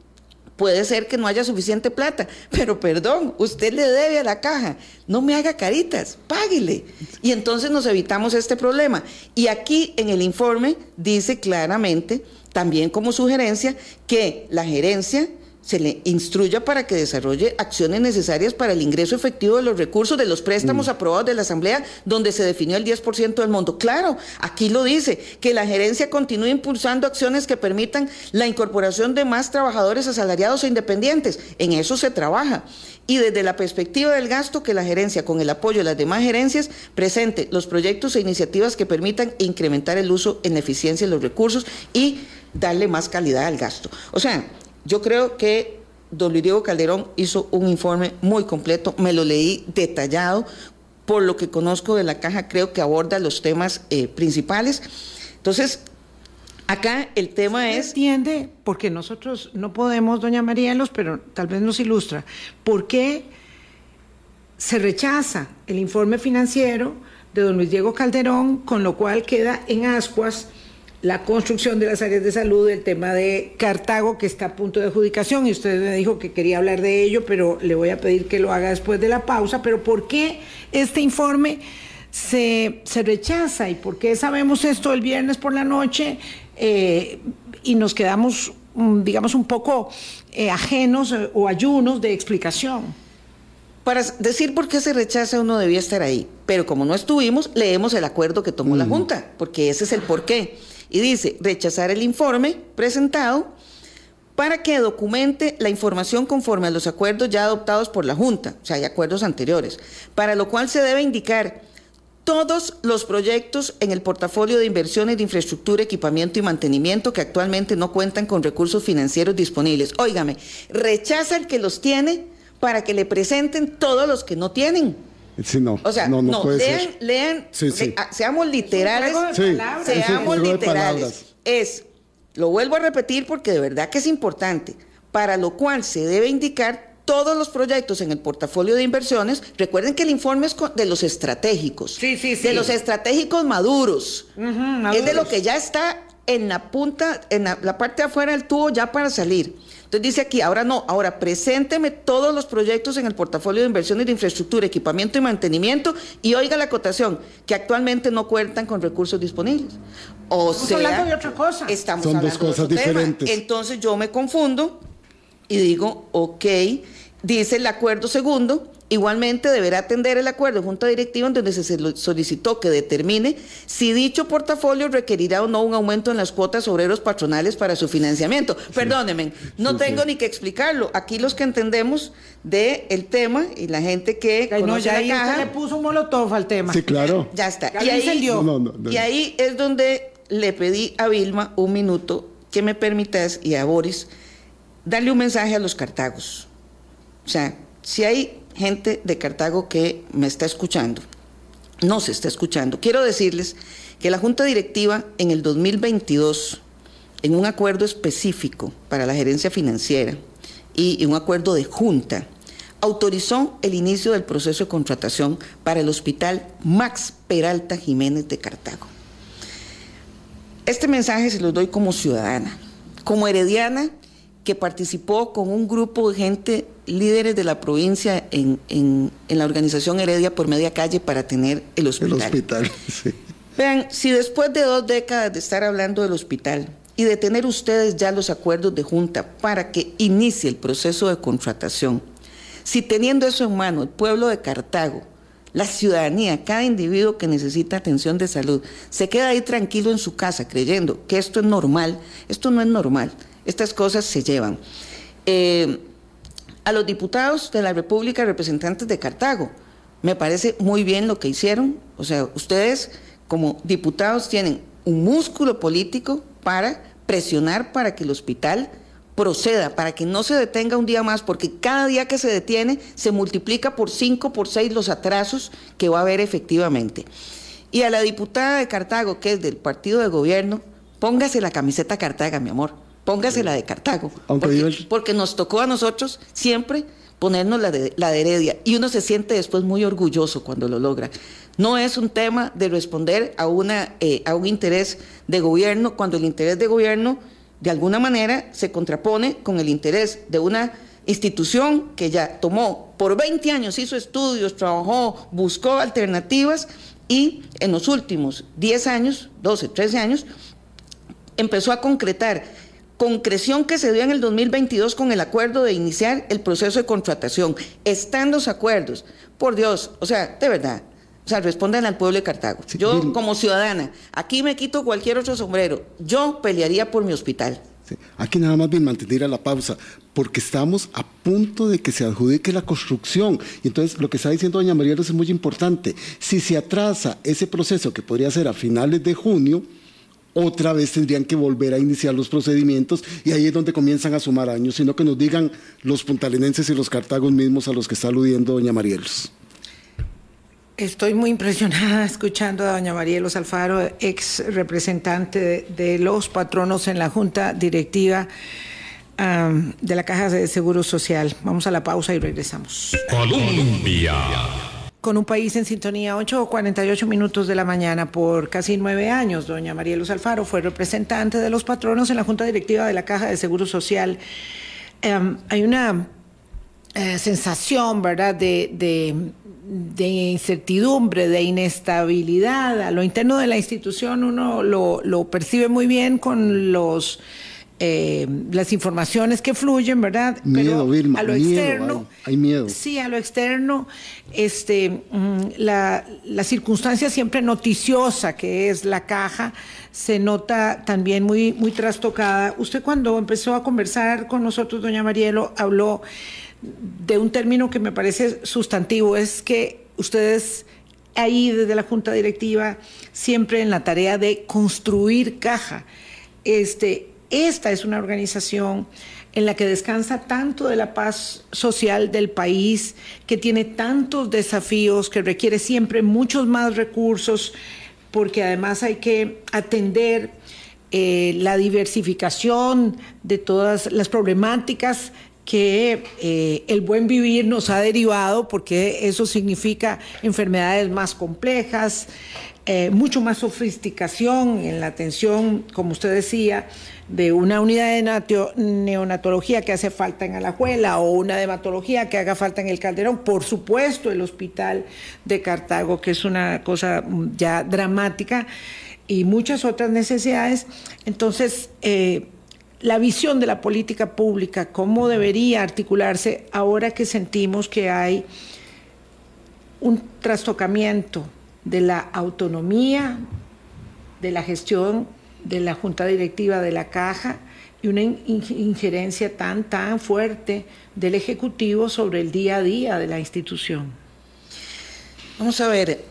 Puede ser que no haya suficiente plata, pero perdón, usted le debe a la caja, no me haga caritas, páguele. Y entonces nos evitamos este problema. Y aquí en el informe dice claramente, también como sugerencia, que la gerencia se le instruya para que desarrolle acciones necesarias para el ingreso efectivo de los recursos de los préstamos aprobados de la Asamblea, donde se definió el 10% del monto. Claro, aquí lo dice, que la gerencia continúe impulsando acciones que permitan la incorporación de más trabajadores asalariados e independientes. En eso se trabaja. Y desde la perspectiva del gasto, que la gerencia, con el apoyo de las demás gerencias, presente los proyectos e iniciativas que permitan incrementar el uso en eficiencia de los recursos y darle más calidad al gasto. O sea, yo creo que don Luis Diego Calderón hizo un informe muy completo, me lo leí detallado, por lo que conozco de la caja creo que aborda los temas eh, principales. Entonces, acá el tema ¿Usted es... entiende? Porque nosotros no podemos, doña Marielos, pero tal vez nos ilustra. ¿Por qué se rechaza el informe financiero de don Luis Diego Calderón, con lo cual queda en ascuas la construcción de las áreas de salud, el tema de Cartago, que está a punto de adjudicación, y usted me dijo que quería hablar de ello, pero le voy a pedir que lo haga después de la pausa. Pero ¿por qué este informe se, se rechaza? ¿Y por qué sabemos esto el viernes por la noche eh, y nos quedamos, mm, digamos, un poco eh, ajenos eh, o ayunos de explicación? Para decir por qué se rechaza uno debía estar ahí, pero como no estuvimos, leemos el acuerdo que tomó la Junta, porque ese es el porqué. Y dice, rechazar el informe presentado para que documente la información conforme a los acuerdos ya adoptados por la Junta, o sea, hay acuerdos anteriores, para lo cual se debe indicar todos los proyectos en el portafolio de inversiones de infraestructura, equipamiento y mantenimiento que actualmente no cuentan con recursos financieros disponibles. Óigame, rechaza el que los tiene para que le presenten todos los que no tienen. Sí, no. O sea, no, no, no puede lean, ser. lean, Sí, sí. le- seamos literales. Seamos literales. palabras. Es, lo vuelvo a repetir porque de verdad que es importante, para lo cual se debe indicar todos los proyectos en el portafolio de inversiones. Recuerden que el informe es de los estratégicos. Sí, sí, sí. De los estratégicos maduros. Es de lo que ya está en la punta, en la, parte de afuera del tubo ya para salir. Entonces dice aquí, ahora no, ahora presénteme todos los proyectos en el portafolio de inversiones de infraestructura, equipamiento y mantenimiento y oiga la acotación, que actualmente no cuentan con recursos disponibles. O estamos hablando de otra cosa. Estamos Son hablando dos cosas de diferentes. Tema. Entonces yo me confundo y digo, ok, dice el acuerdo segundo, igualmente deberá atender el acuerdo de junta directiva en donde se solicitó que determine si dicho portafolio requerirá o no un aumento en las cuotas obreros patronales para su financiamiento. Perdónenme, no tengo ni que explicarlo. Aquí los que entendemos del el tema y la gente que Ay, no, conoce ya la ahí caja, usted le puso un molotov al tema. Sí, claro. ya está. Ya y, ahí, no, no. y ahí es donde le pedí a Vilma un minuto que me permitas y a Boris darle un mensaje a los cartagos. O sea, si hay gente de Cartago que me está escuchando, no se está escuchando, quiero decirles que la Junta Directiva en el 2022, en un acuerdo específico para la gerencia financiera y un acuerdo de junta, autorizó el inicio del proceso de contratación para el Hospital Max Peralta Jiménez de Cartago. Este mensaje se lo doy como ciudadana, como herediana que participó con un grupo de gente, líderes de la provincia, en, en, en la organización Heredia por Media Calle para tener el hospital. El hospital, sí. Vean, si después de dos décadas de estar hablando del hospital y de tener ustedes ya los acuerdos de junta para que inicie el proceso de contratación, si teniendo eso en mano el pueblo de Cartago, la ciudadanía, cada individuo que necesita atención de salud, se queda ahí tranquilo en su casa creyendo que esto es normal, esto no es normal. Estas cosas se llevan. Eh, a los diputados de la República, representantes de Cartago, me parece muy bien lo que hicieron. O sea, ustedes como diputados tienen un músculo político para presionar para que el hospital proceda, para que no se detenga un día más, porque cada día que se detiene se multiplica por cinco, por seis los atrasos que va a haber efectivamente. Y a la diputada de Cartago, que es del partido de gobierno, póngase la camiseta Cartaga, mi amor póngase la de Cartago. Porque, porque, nos tocó a nosotros siempre ponernos la de, la de Heredia y uno se siente después muy orgulloso cuando lo logra. No es un tema de responder a, una, eh, a un interés de gobierno cuando el interés de gobierno de alguna manera se contrapone con el interés de una institución que ya tomó por 20 años, hizo estudios, trabajó, buscó alternativas y en los últimos 10 años, 12, 13 años, empezó a concretar concreción que se dio en el 2022 con el acuerdo de iniciar el proceso de contratación. Están los acuerdos. Por Dios, o sea, de verdad. O sea, respondan al pueblo de Cartago. Sí, yo, bien. como ciudadana, aquí me quito cualquier otro sombrero. Yo pelearía por mi hospital. Sí. Aquí nada más bien mantener a la pausa, porque estamos a punto de que se adjudique la construcción. Y entonces lo que está diciendo doña María es muy importante. Si se atrasa ese proceso, que podría ser a finales de junio, otra vez tendrían que volver a iniciar los procedimientos y ahí es donde comienzan a sumar años, sino que nos digan los puntalenenses y los cartagos mismos a los que está aludiendo doña Marielos. Estoy muy impresionada escuchando a doña Marielos Alfaro, ex representante de, de los patronos en la Junta Directiva um, de la Caja de Seguro Social. Vamos a la pausa y regresamos. Colombia con un país en sintonía, 8 o 48 minutos de la mañana, por casi nueve años. Doña María Luz Alfaro fue representante de los patronos en la Junta Directiva de la Caja de Seguro Social. Um, hay una eh, sensación, ¿verdad?, de, de, de, incertidumbre, de inestabilidad. A lo interno de la institución uno lo, lo percibe muy bien con los eh, las informaciones que fluyen, ¿verdad? Miedo, Pero Vilma, a lo miedo, externo, hay, hay, miedo. Sí, a lo externo, este, la, la, circunstancia siempre noticiosa que es la caja se nota también muy, muy trastocada. Usted cuando empezó a conversar con nosotros, doña Marielo, habló de un término que me parece sustantivo, es que ustedes ahí desde la Junta Directiva siempre en la tarea de construir caja. Este, esta es una organización en la que descansa tanto de la paz social del país, que tiene tantos desafíos, que requiere siempre muchos más recursos, porque además hay que atender eh, la diversificación de todas las problemáticas que eh, el buen vivir nos ha derivado porque eso significa enfermedades más complejas, eh, mucho más sofisticación en la atención, como usted decía, de una unidad de neonatología que hace falta en Alajuela o una hematología que haga falta en el Calderón. Por supuesto, el hospital de Cartago, que es una cosa ya dramática, y muchas otras necesidades. Entonces, eh, la visión de la política pública, cómo debería articularse ahora que sentimos que hay un trastocamiento de la autonomía, de la gestión de la junta directiva de la caja y una injerencia tan, tan fuerte del Ejecutivo sobre el día a día de la institución. Vamos a ver,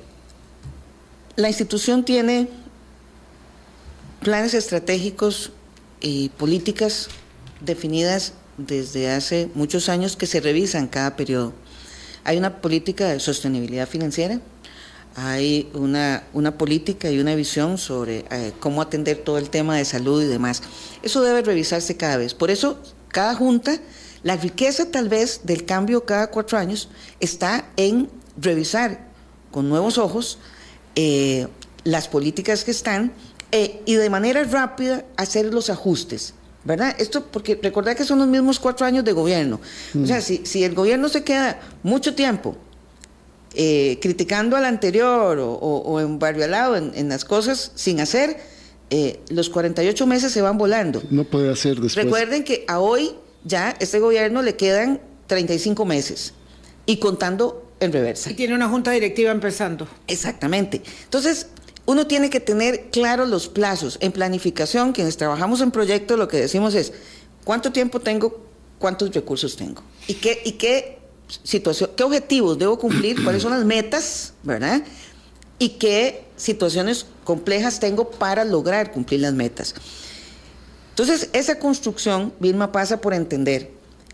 la institución tiene planes estratégicos y políticas definidas desde hace muchos años que se revisan cada periodo. Hay una política de sostenibilidad financiera, hay una, una política y una visión sobre eh, cómo atender todo el tema de salud y demás. Eso debe revisarse cada vez. Por eso, cada junta, la riqueza tal vez del cambio cada cuatro años está en revisar con nuevos ojos eh, las políticas que están eh, y de manera rápida hacer los ajustes. ¿Verdad? Esto porque recordad que son los mismos cuatro años de gobierno. O sea, mm. si, si el gobierno se queda mucho tiempo eh, criticando al anterior o, en barrio al lado, en, las cosas sin hacer, eh, los 48 meses se van volando. No puede hacer después. Recuerden que a hoy ya este gobierno le quedan 35 meses y contando en reversa. Y tiene una junta directiva empezando. Exactamente. Entonces, uno tiene que tener claros los plazos. En planificación, quienes trabajamos en proyectos, lo que decimos es, ¿cuánto tiempo tengo? ¿Cuántos recursos tengo? ¿Y qué, y qué situación, qué objetivos debo cumplir? ¿Cuáles son las metas? ¿Verdad? ¿Y qué situaciones complejas tengo para lograr cumplir las metas? Entonces, esa construcción, Vilma, pasa por entender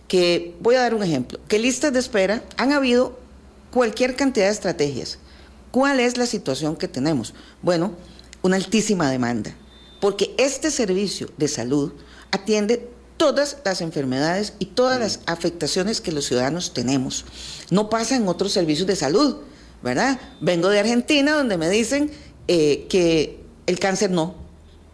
que, voy a dar un ejemplo, que listas de espera han habido cualquier cantidad de estrategias ¿Cuál es la situación que tenemos? Bueno, una altísima demanda, porque este servicio de salud atiende todas las enfermedades y todas las afectaciones que los ciudadanos tenemos. No pasa en otros servicios de salud, ¿verdad? Vengo de Argentina donde me dicen eh, que el cáncer no.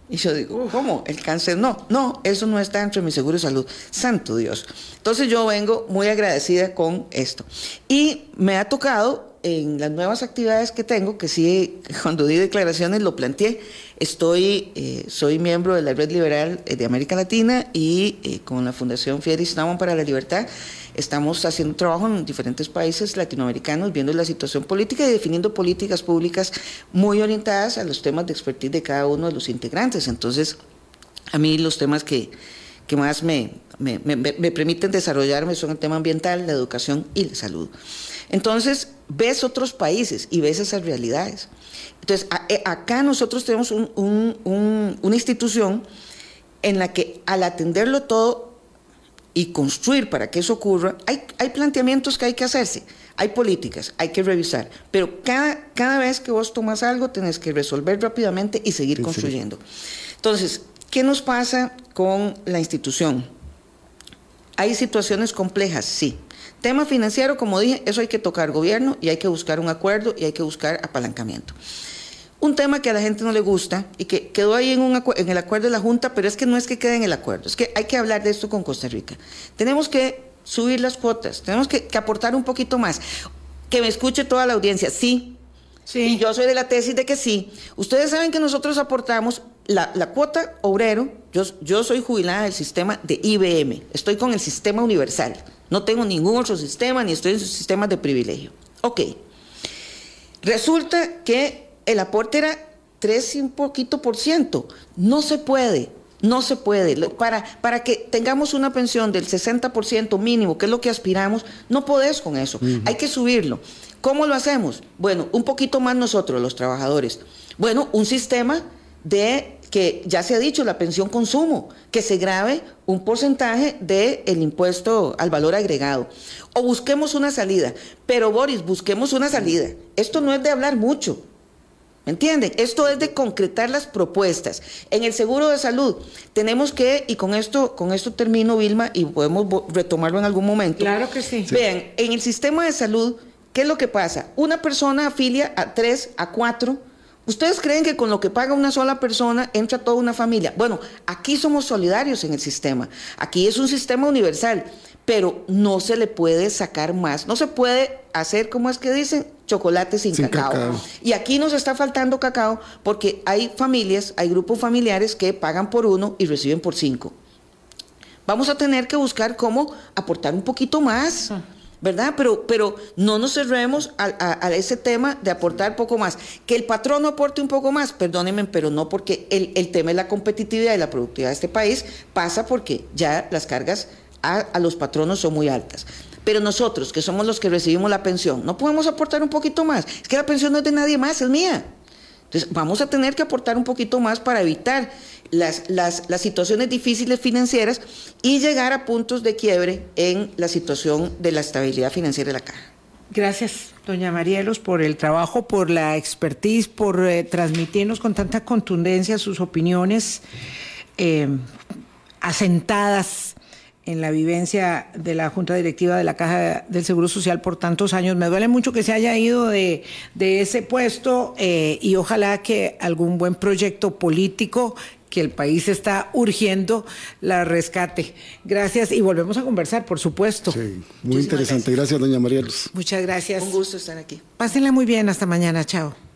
Y yo digo, ¿cómo? El cáncer no. No, eso no está dentro de mi seguro de salud. Santo Dios. Entonces yo vengo muy agradecida con esto. Y me ha tocado en las nuevas actividades que tengo, que sí, cuando di declaraciones lo planteé, estoy, eh, soy miembro de la Red Liberal eh, de América Latina y eh, con la Fundación Fieris Nauman para la Libertad estamos haciendo trabajo en diferentes países latinoamericanos, viendo la situación política y definiendo políticas públicas muy orientadas a los temas de expertise de cada uno de los integrantes. Entonces, a mí los temas que, que más me, me, me, me permiten desarrollarme son el tema ambiental, la educación y la salud. Entonces, ves otros países y ves esas realidades. Entonces, eh, acá nosotros tenemos una institución en la que al atenderlo todo y construir para que eso ocurra, hay, hay, planteamientos que hay que hacerse, hay políticas, hay que revisar, pero cada, cada vez que vos tomas algo tenés que resolver rápidamente y seguir construyendo. Entonces, ¿qué nos pasa con la institución? Hay situaciones complejas, sí. Tema financiero, como dije, eso hay que tocar gobierno y hay que buscar un acuerdo y hay que buscar apalancamiento. Un tema que a la gente no le gusta y que quedó ahí en, un en el acuerdo de la Junta, pero es que no es que quede en el acuerdo, es que hay que hablar de esto con Costa Rica. Tenemos que subir las cuotas, tenemos que, aportar un poquito más. Que me escuche toda la audiencia, sí. Sí. Y yo soy de la tesis de que sí. Ustedes saben que nosotros aportamos la, la, cuota obrero, yo, yo soy jubilada del sistema de IBM, estoy con el sistema universal. No tengo ningún otro sistema, ni estoy en sistemas de privilegio. Ok. Resulta que el aporte era 3 y un poquito por ciento. No se puede. No se puede. Para, para que tengamos una pensión del 60% mínimo, que es lo que aspiramos, no podés con eso. Hay que subirlo. ¿Cómo lo hacemos? Bueno, un poquito más nosotros, los trabajadores. Bueno, un sistema de que ya se ha dicho, la pensión consumo, que se grave un porcentaje del impuesto al valor agregado. O busquemos una salida. Pero Boris, busquemos una salida. Esto no es de hablar mucho. ¿Me entienden? Esto es de concretar las propuestas. En el seguro de salud tenemos que, y con esto, con esto termino, Vilma, y podemos retomarlo en algún momento. Claro que sí. Vean, en el sistema de salud, ¿qué es lo que pasa? Una persona afilia a tres, a cuatro. ¿Ustedes creen que con lo que paga una sola persona entra toda una familia? Bueno, aquí somos solidarios en el sistema. Aquí es un sistema universal pero no se le puede sacar más. No se puede hacer, como es que dicen, chocolate sin, cacao. Y aquí nos está faltando cacao porque hay familias, hay grupos familiares que pagan por uno y reciben por cinco. Vamos a tener que buscar cómo aportar un poquito más. ¿Verdad? Pero, pero no nos cerremos a, ese tema de aportar poco más. Que el patrón aporte un poco más, perdónenme, pero no porque el, el tema de la competitividad y la productividad de este país pasa porque ya las cargas a, los patronos son muy altas. Pero nosotros, que somos los que recibimos la pensión, no podemos aportar un poquito más. Es que la pensión no es de nadie más, es mía. Entonces, vamos a tener que aportar un poquito más para evitar las, las, las, situaciones difíciles financieras y llegar a puntos de quiebre en la situación de la estabilidad financiera de la caja. Gracias, doña Marielos, por el trabajo, por la expertise, por eh, transmitirnos con tanta contundencia sus opiniones eh, asentadas en la vivencia de la Junta Directiva de la Caja del Seguro Social por tantos años. Me duele mucho que se haya ido de, ese puesto eh, y ojalá que algún buen proyecto político que el país está urgiendo la rescate. Gracias y volvemos a conversar, por supuesto. Sí, muy interesante. Gracias. doña María Luz. Muchas gracias. Un gusto estar aquí. Pásenla muy bien. Hasta mañana. Chao.